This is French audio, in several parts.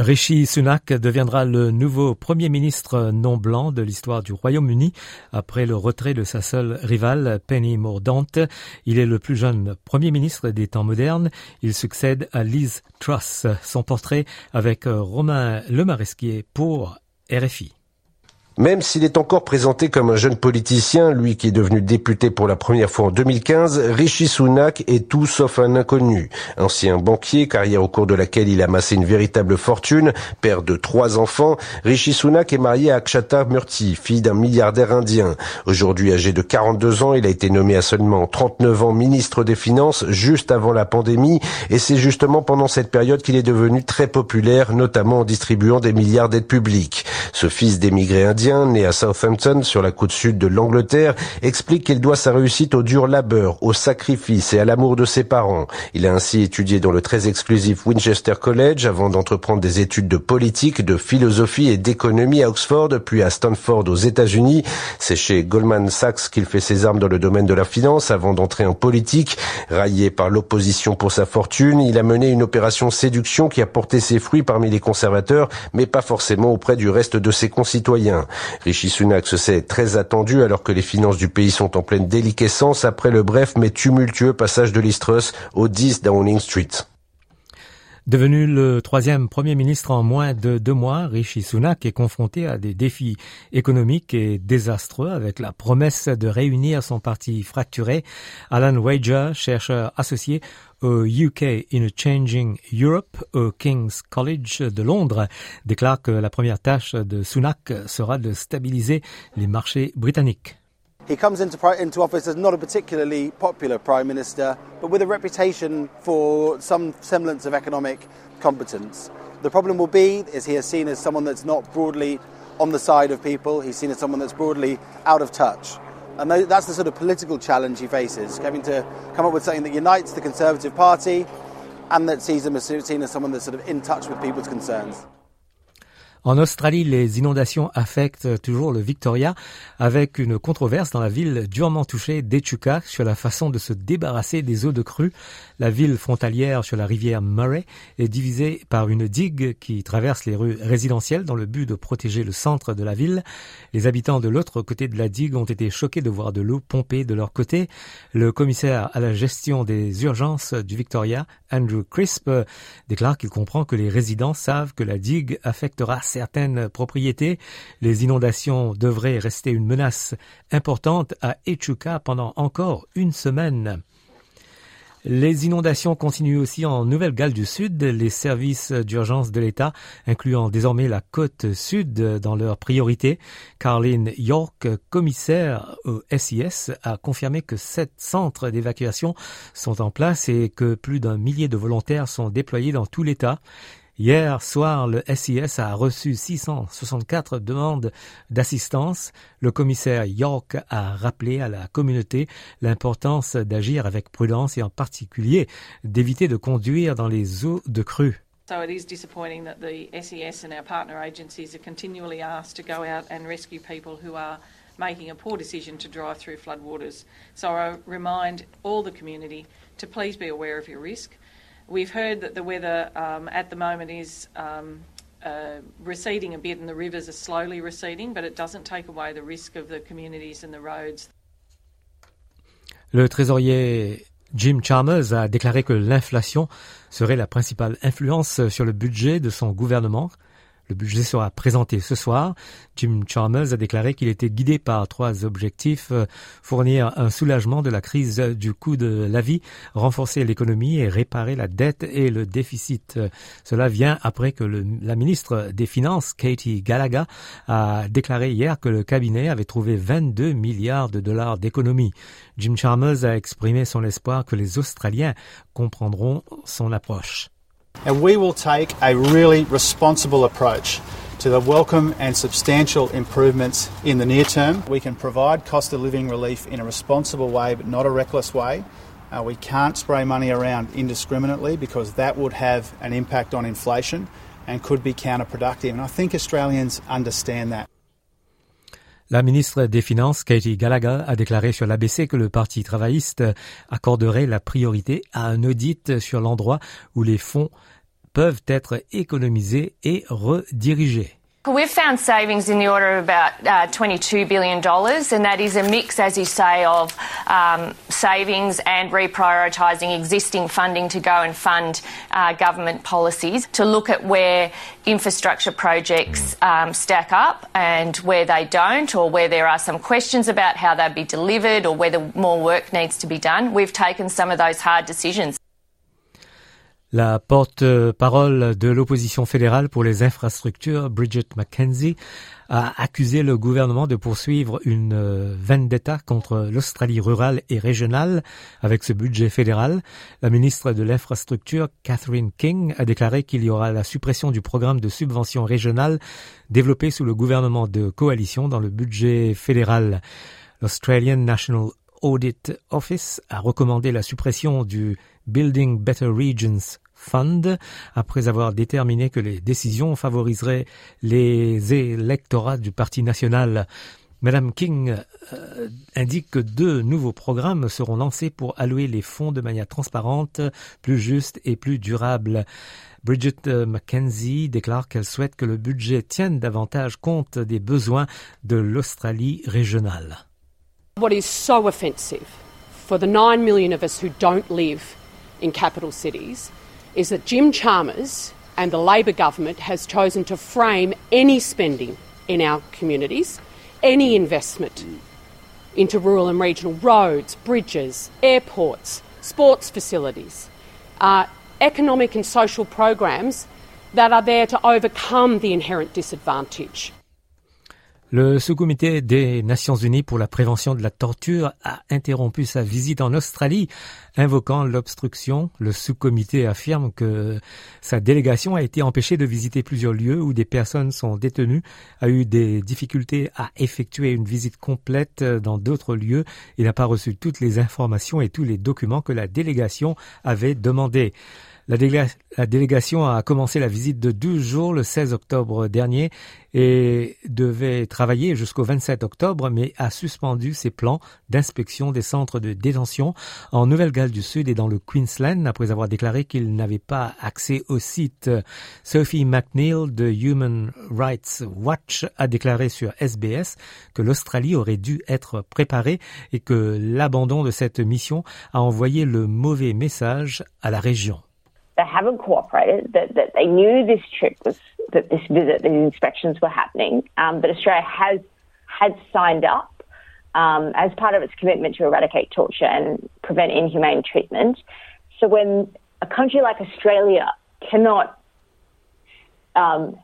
Rishi Sunak deviendra le nouveau Premier ministre non blanc de l'histoire du Royaume-Uni après le retrait de sa seule rivale, Penny Mordaunt. Il est le plus jeune Premier ministre des temps modernes. Il succède à Liz Truss. Son portrait avec Romain Lemaresquier pour RFI. Même s'il est encore présenté comme un jeune politicien, lui qui est devenu député pour la première fois en 2015, Rishi Sunak est tout sauf un inconnu. Ancien banquier, carrière au cours de laquelle il a amassé une véritable fortune, père de trois enfants, Rishi Sunak est marié à Akshata Murthy, fille d'un milliardaire indien. Aujourd'hui âgé de 42 ans, il a été nommé à seulement 39 ans ministre des Finances juste avant la pandémie et c'est justement pendant cette période qu'il est devenu très populaire, notamment en distribuant des milliards d'aides publiques. Ce fils d'émigrés né à Southampton sur la côte sud de l'Angleterre, explique qu'il doit sa réussite au dur labeur, au sacrifice et à l'amour de ses parents. Il a ainsi étudié dans le très exclusif Winchester College avant d'entreprendre des études de politique, de philosophie et d'économie à Oxford, puis à Stanford aux États-Unis. C'est chez Goldman Sachs qu'il fait ses armes dans le domaine de la finance avant d'entrer en politique. Raillé par l'opposition pour sa fortune, il a mené une opération séduction qui a porté ses fruits parmi les conservateurs, mais pas forcément auprès du reste de ses concitoyens. Rishi Sunak se sait très attendu alors que les finances du pays sont en pleine déliquescence après le bref mais tumultueux passage de l'Istrus au 10 Downing Street. Devenu le troisième Premier ministre en moins de deux mois, Rishi Sunak est confronté à des défis économiques et désastreux avec la promesse de réunir son parti fracturé. Alan Wager, chercheur associé au UK in a Changing Europe au King's College de Londres, déclare que la première tâche de Sunak sera de stabiliser les marchés britanniques. He comes into, into office as not a particularly popular Prime Minister, but with a reputation for some semblance of economic competence. The problem will be is he is seen as someone that's not broadly on the side of people. He's seen as someone that's broadly out of touch. And that's the sort of political challenge he faces, having to come up with something that unites the Conservative Party and that sees him as seen as someone that's sort of in touch with people's concerns. En Australie, les inondations affectent toujours le Victoria, avec une controverse dans la ville durement touchée d'Echuca sur la façon de se débarrasser des eaux de crue. La ville frontalière sur la rivière Murray est divisée par une digue qui traverse les rues résidentielles dans le but de protéger le centre de la ville. Les habitants de l'autre côté de la digue ont été choqués de voir de l'eau pomper de leur côté. Le commissaire à la gestion des urgences du Victoria, Andrew Crisp, déclare qu'il comprend que les résidents savent que la digue affectera certaines propriétés. Les inondations devraient rester une menace importante à Echuca pendant encore une semaine. Les inondations continuent aussi en Nouvelle-Galles du Sud. Les services d'urgence de l'État, incluant désormais la côte sud dans leurs priorités. Carlin York, commissaire au SIS, a confirmé que sept centres d'évacuation sont en place et que plus d'un millier de volontaires sont déployés dans tout l'État. Hier soir, le SIS a reçu 664 demandes d'assistance. Le commissaire York a rappelé à la communauté l'importance d'agir avec prudence et en particulier d'éviter de conduire dans les eaux de crue. So it is disappointing that the SES and our partner agencies are continually asked to go out and rescue people who are making a poor decision to drive through floodwaters. So I remind all the community to please be aware of your risk. We've heard that the weather um, at the moment is um, uh, receding a bit and the rivers are slowly receding, but it doesn't take away the risk of the communities and the roads. Le trésorier Jim Chalmers a déclaré que l'inflation serait la principale influence sur le budget de son gouvernement le budget sera présenté ce soir. Jim Chalmers a déclaré qu'il était guidé par trois objectifs. Euh, fournir un soulagement de la crise du coût de la vie, renforcer l'économie et réparer la dette et le déficit. Cela vient après que la ministre des Finances, Katie Gallagher, a déclaré hier que le cabinet avait trouvé 22 milliards de dollars d'économie. Jim Chalmers a exprimé son espoir que les Australiens comprendront son approche. And we will take a really responsible approach to the welcome and substantial improvements in the near term. We can provide cost of living relief in a responsible way, but not a reckless way. Uh, we can't spray money around indiscriminately because that would have an impact on inflation and could be counterproductive. And I think Australians understand that. La ministre des Finances, Katie Gallagher, a déclaré sur l'ABC que le Parti travailliste accorderait la priorité à un audit sur l'endroit où les fonds peuvent être économisés et redirigés. We've found savings in the order of about uh, $22 billion, and that is a mix, as you say, of um, savings and reprioritising existing funding to go and fund uh, government policies to look at where infrastructure projects um, stack up and where they don't, or where there are some questions about how they'll be delivered or whether more work needs to be done. We've taken some of those hard decisions. La porte-parole de l'opposition fédérale pour les infrastructures, Bridget McKenzie, a accusé le gouvernement de poursuivre une euh, vendetta contre l'Australie rurale et régionale avec ce budget fédéral. La ministre de l'Infrastructure, Catherine King, a déclaré qu'il y aura la suppression du programme de subvention régionale développé sous le gouvernement de coalition dans le budget fédéral. L'Australian National Audit Office a recommandé la suppression du Building Better Regions Fund après avoir déterminé que les décisions favoriseraient les électorats du Parti national. Madame King euh, indique que deux nouveaux programmes seront lancés pour allouer les fonds de manière transparente, plus juste et plus durable. Bridget euh, McKenzie déclare qu'elle souhaite que le budget tienne davantage compte des besoins de l'Australie régionale. What is so offensive for the 9 million of us who don't live in capital cities is that Jim Chalmers and the Labor government has chosen to frame any spending in our communities, any investment into rural and regional roads, bridges, airports, sports facilities, uh, economic and social programs that are there to overcome the inherent disadvantage. Le sous-comité des Nations Unies pour la prévention de la torture a interrompu sa visite en Australie, invoquant l'obstruction. Le sous-comité affirme que sa délégation a été empêchée de visiter plusieurs lieux où des personnes sont détenues, a eu des difficultés à effectuer une visite complète dans d'autres lieux et n'a pas reçu toutes les informations et tous les documents que la délégation avait demandés. La, délégation a commencé la visite de 12 jours le 16 octobre dernier et devait travailler jusqu'au 27 octobre, mais a suspendu ses plans d'inspection des centres de détention en Nouvelle-Galles du Sud et dans le Queensland après avoir déclaré qu'il n'avait pas accès au site. Sophie McNeil de Human Rights Watch a déclaré sur SBS que l'Australie aurait dû être préparée et que l'abandon de cette mission a envoyé le mauvais message à la région. They haven't cooperated, that, that they knew this trip was, that this visit, these inspections were happening, um, that Australia has, had signed up um, as part of its commitment to eradicate torture and prevent inhumane treatment. So when a country like Australia cannot um,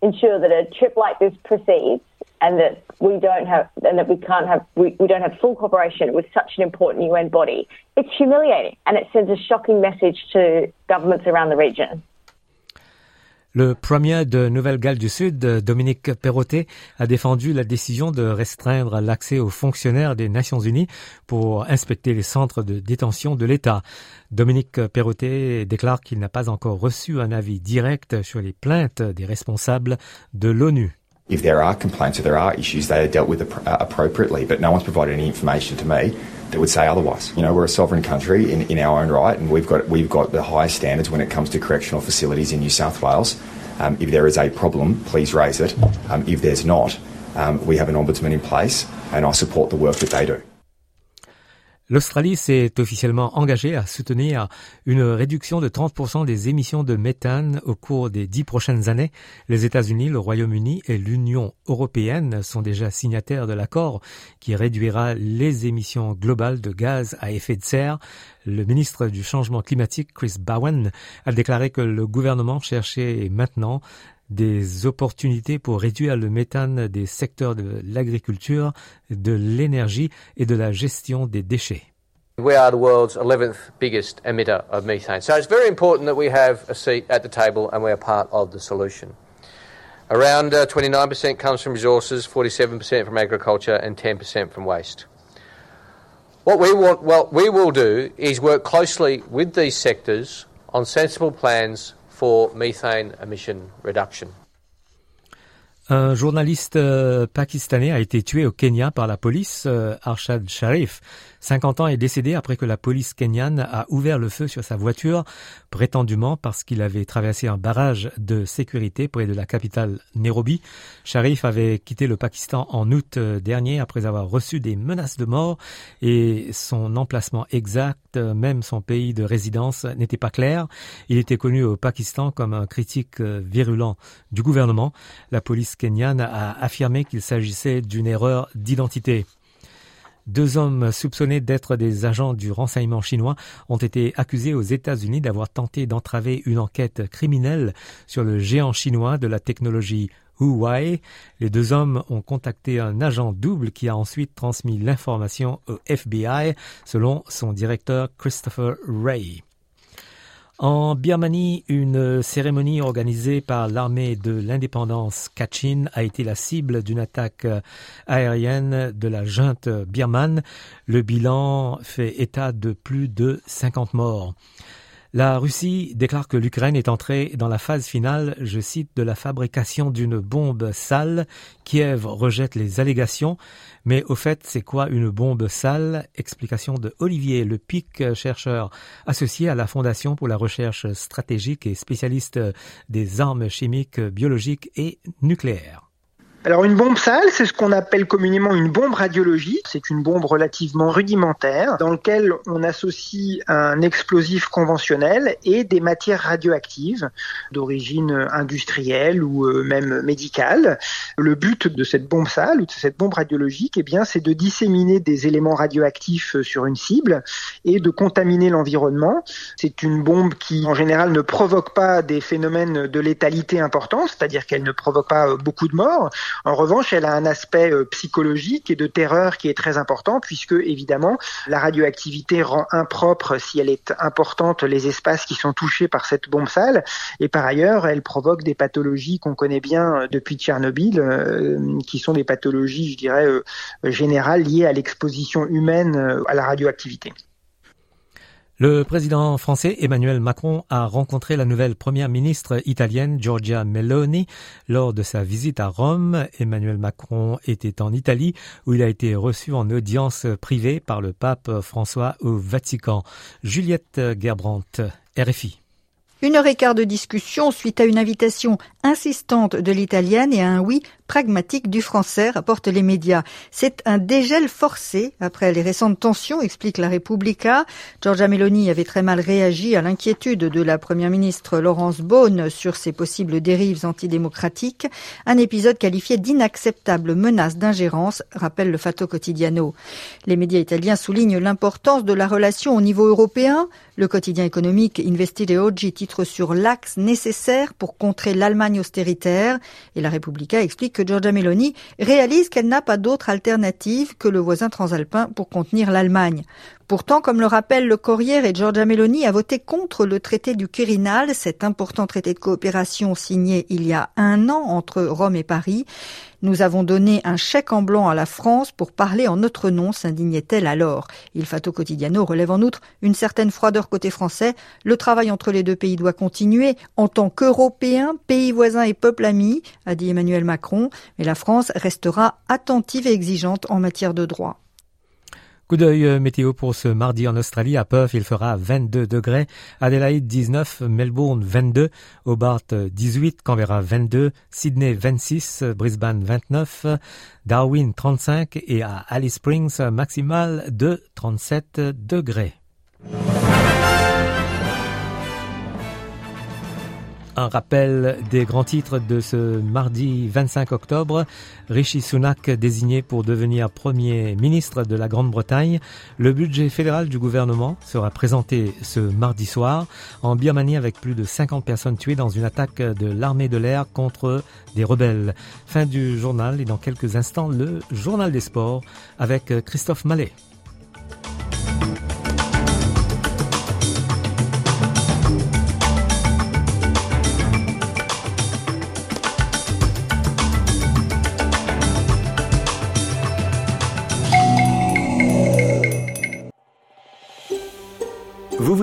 ensure that a trip like this proceeds, and that we don't have and that we can't have we, we don't have full cooperation with such an important UN body. It's humiliating and it sends a shocking message to governments around the region. Le premier de Nouvelle-Galles du Sud, Dominique Perrottet, a défendu la décision de restreindre l'accès aux fonctionnaires des Nations Unies pour inspecter les centres de détention de l'État. Dominique Perrottet déclare qu'il n'a pas encore reçu un avis direct sur les plaintes des responsables de l'ONU. If there are complaints or there are issues, they are dealt with uh, appropriately, but no one's provided any information to me that would say otherwise. You know, we're a sovereign country in, in our own right, and we've got, we've got the highest standards when it comes to correctional facilities in New South Wales. Um, if there is a problem, please raise it. Um, if there's not, um, we have an ombudsman in place, and I support the work that they do. L'Australie s'est officiellement engagée à soutenir une réduction de 30% des émissions de méthane au cours des dix prochaines années. Les États-Unis, le Royaume-Uni et l'Union européenne sont déjà signataires de l'accord qui réduira les émissions globales de gaz à effet de serre. Le ministre du Changement climatique, Chris Bowen, a déclaré que le gouvernement cherchait maintenant des opportunités pour réduire le méthane des secteurs de l'agriculture, de l'énergie et de la gestion des déchets. We are the world's 11th biggest emitter of methane. So it's very important that we have a seat at the table and we are part of the solution. Around uh, 29% comes from resources, 47% from agriculture, and 10% from waste. What we want, what we will do is work closely with these sectors on sensible plans for methane emission reduction. Un journaliste euh, pakistanais a été tué au Kenya par la police, euh, Arshad Sharif. 50 ans est décédé après que la police kenyane a ouvert le feu sur sa voiture, prétendument parce qu'il avait traversé un barrage de sécurité près de la capitale Nairobi. Sharif avait quitté le Pakistan en août euh, dernier après avoir reçu des menaces de mort et son emplacement exact, même son pays de résidence, n'était pas clair. Il était connu au Pakistan comme un critique virulent du gouvernement. La police kenyane a affirmé qu'il s'agissait d'une erreur d'identité. Deux hommes soupçonnés d'être des agents du renseignement chinois ont été accusés aux États-Unis d'avoir tenté d'entraver une enquête criminelle sur le géant chinois de la technologie Huawei. Les deux hommes ont contacté un agent double qui a ensuite transmis l'information au FBI, selon son directeur Christopher Ray. En Birmanie, une cérémonie organisée par l'armée de l'indépendance Kachin a été la cible d'une attaque aérienne de la junte birmane. Le bilan fait état de plus de 50 morts. La Russie déclare que l'Ukraine est entrée dans la phase finale, je cite, de la fabrication d'une bombe sale. Kiev rejette les allégations, mais au fait, c'est quoi une bombe sale? Explication de Olivier Lepic, chercheur associé à la Fondation pour la recherche stratégique et spécialiste des armes chimiques, biologiques et nucléaires. Alors une bombe sale, c'est ce qu'on appelle communément une bombe radiologique. C'est une bombe relativement rudimentaire dans laquelle on associe un explosif conventionnel et des matières radioactives d'origine industrielle ou euh, même médicale. Le but de cette bombe sale ou de cette bombe radiologique, eh bien, c'est de disséminer des éléments radioactifs sur une cible et de contaminer l'environnement. C'est une bombe qui, en général, ne provoque pas des phénomènes de létalité importants, c'est-à-dire qu'elle ne provoque pas beaucoup de morts. En revanche, elle a un aspect euh, psychologique et de terreur qui est très important puisque évidemment la radioactivité rend impropre si elle est importante les espaces qui sont touchés par cette bombe sale et par ailleurs elle provoque des pathologies qu'on connaît bien euh, depuis Tchernobyl euh, qui sont des pathologies je dirais générales liées à l'exposition humaine à la radioactivité. Le président français Emmanuel Macron a rencontré la nouvelle première ministre italienne Giorgia Meloni lors de sa visite à Rome. Emmanuel Macron était en Italie où il a été reçu en audience privée par le pape François au Vatican. Juliette Gerbrandt, RFI. Une heure et quart de discussion suite à une invitation insistante de l'italienne et à un oui pragmatique du français, rapportent les médias. C'est un dégel forcé après les récentes tensions, explique la Repubblica. Giorgia Meloni avait très mal réagi à l'inquiétude de la première ministre Laurence Beaune sur ses possibles dérives antidémocratiques. Un épisode qualifié d'inacceptable menace d'ingérence, rappelle le Fatto Quotidiano. Les médias italiens soulignent l'importance de la relation au niveau européen. Le quotidien économique Investire Oggi titre sur l'axe nécessaire pour contrer l'Allemagne austéritaire et la Repubblica explique que Giorgia Meloni réalise qu'elle n'a pas d'autre alternative que le voisin transalpin pour contenir l'Allemagne. Pourtant, comme le rappelle le Corriere, et Giorgia Meloni a voté contre le traité du Quirinal, cet important traité de coopération signé il y a un an entre Rome et Paris. Nous avons donné un chèque en blanc à la France pour parler en notre nom, s'indignait-elle alors. Il Fato Quotidiano relève en outre une certaine froideur côté français. Le travail entre les deux pays doit continuer en tant qu'Européens, pays voisins et peuple ami, a dit Emmanuel Macron, mais la France restera attentive et exigeante en matière de droit. Coup d'œil euh, météo pour ce mardi en Australie. À Perth, il fera 22 degrés. Adelaide 19, Melbourne 22, Hobart 18, Canberra 22, Sydney 26, Brisbane 29, Darwin 35 et à Alice Springs maximal de 37 degrés. Un rappel des grands titres de ce mardi 25 octobre. Rishi Sunak désigné pour devenir Premier ministre de la Grande-Bretagne. Le budget fédéral du gouvernement sera présenté ce mardi soir en Birmanie avec plus de 50 personnes tuées dans une attaque de l'armée de l'air contre des rebelles. Fin du journal et dans quelques instants le journal des sports avec Christophe Mallet.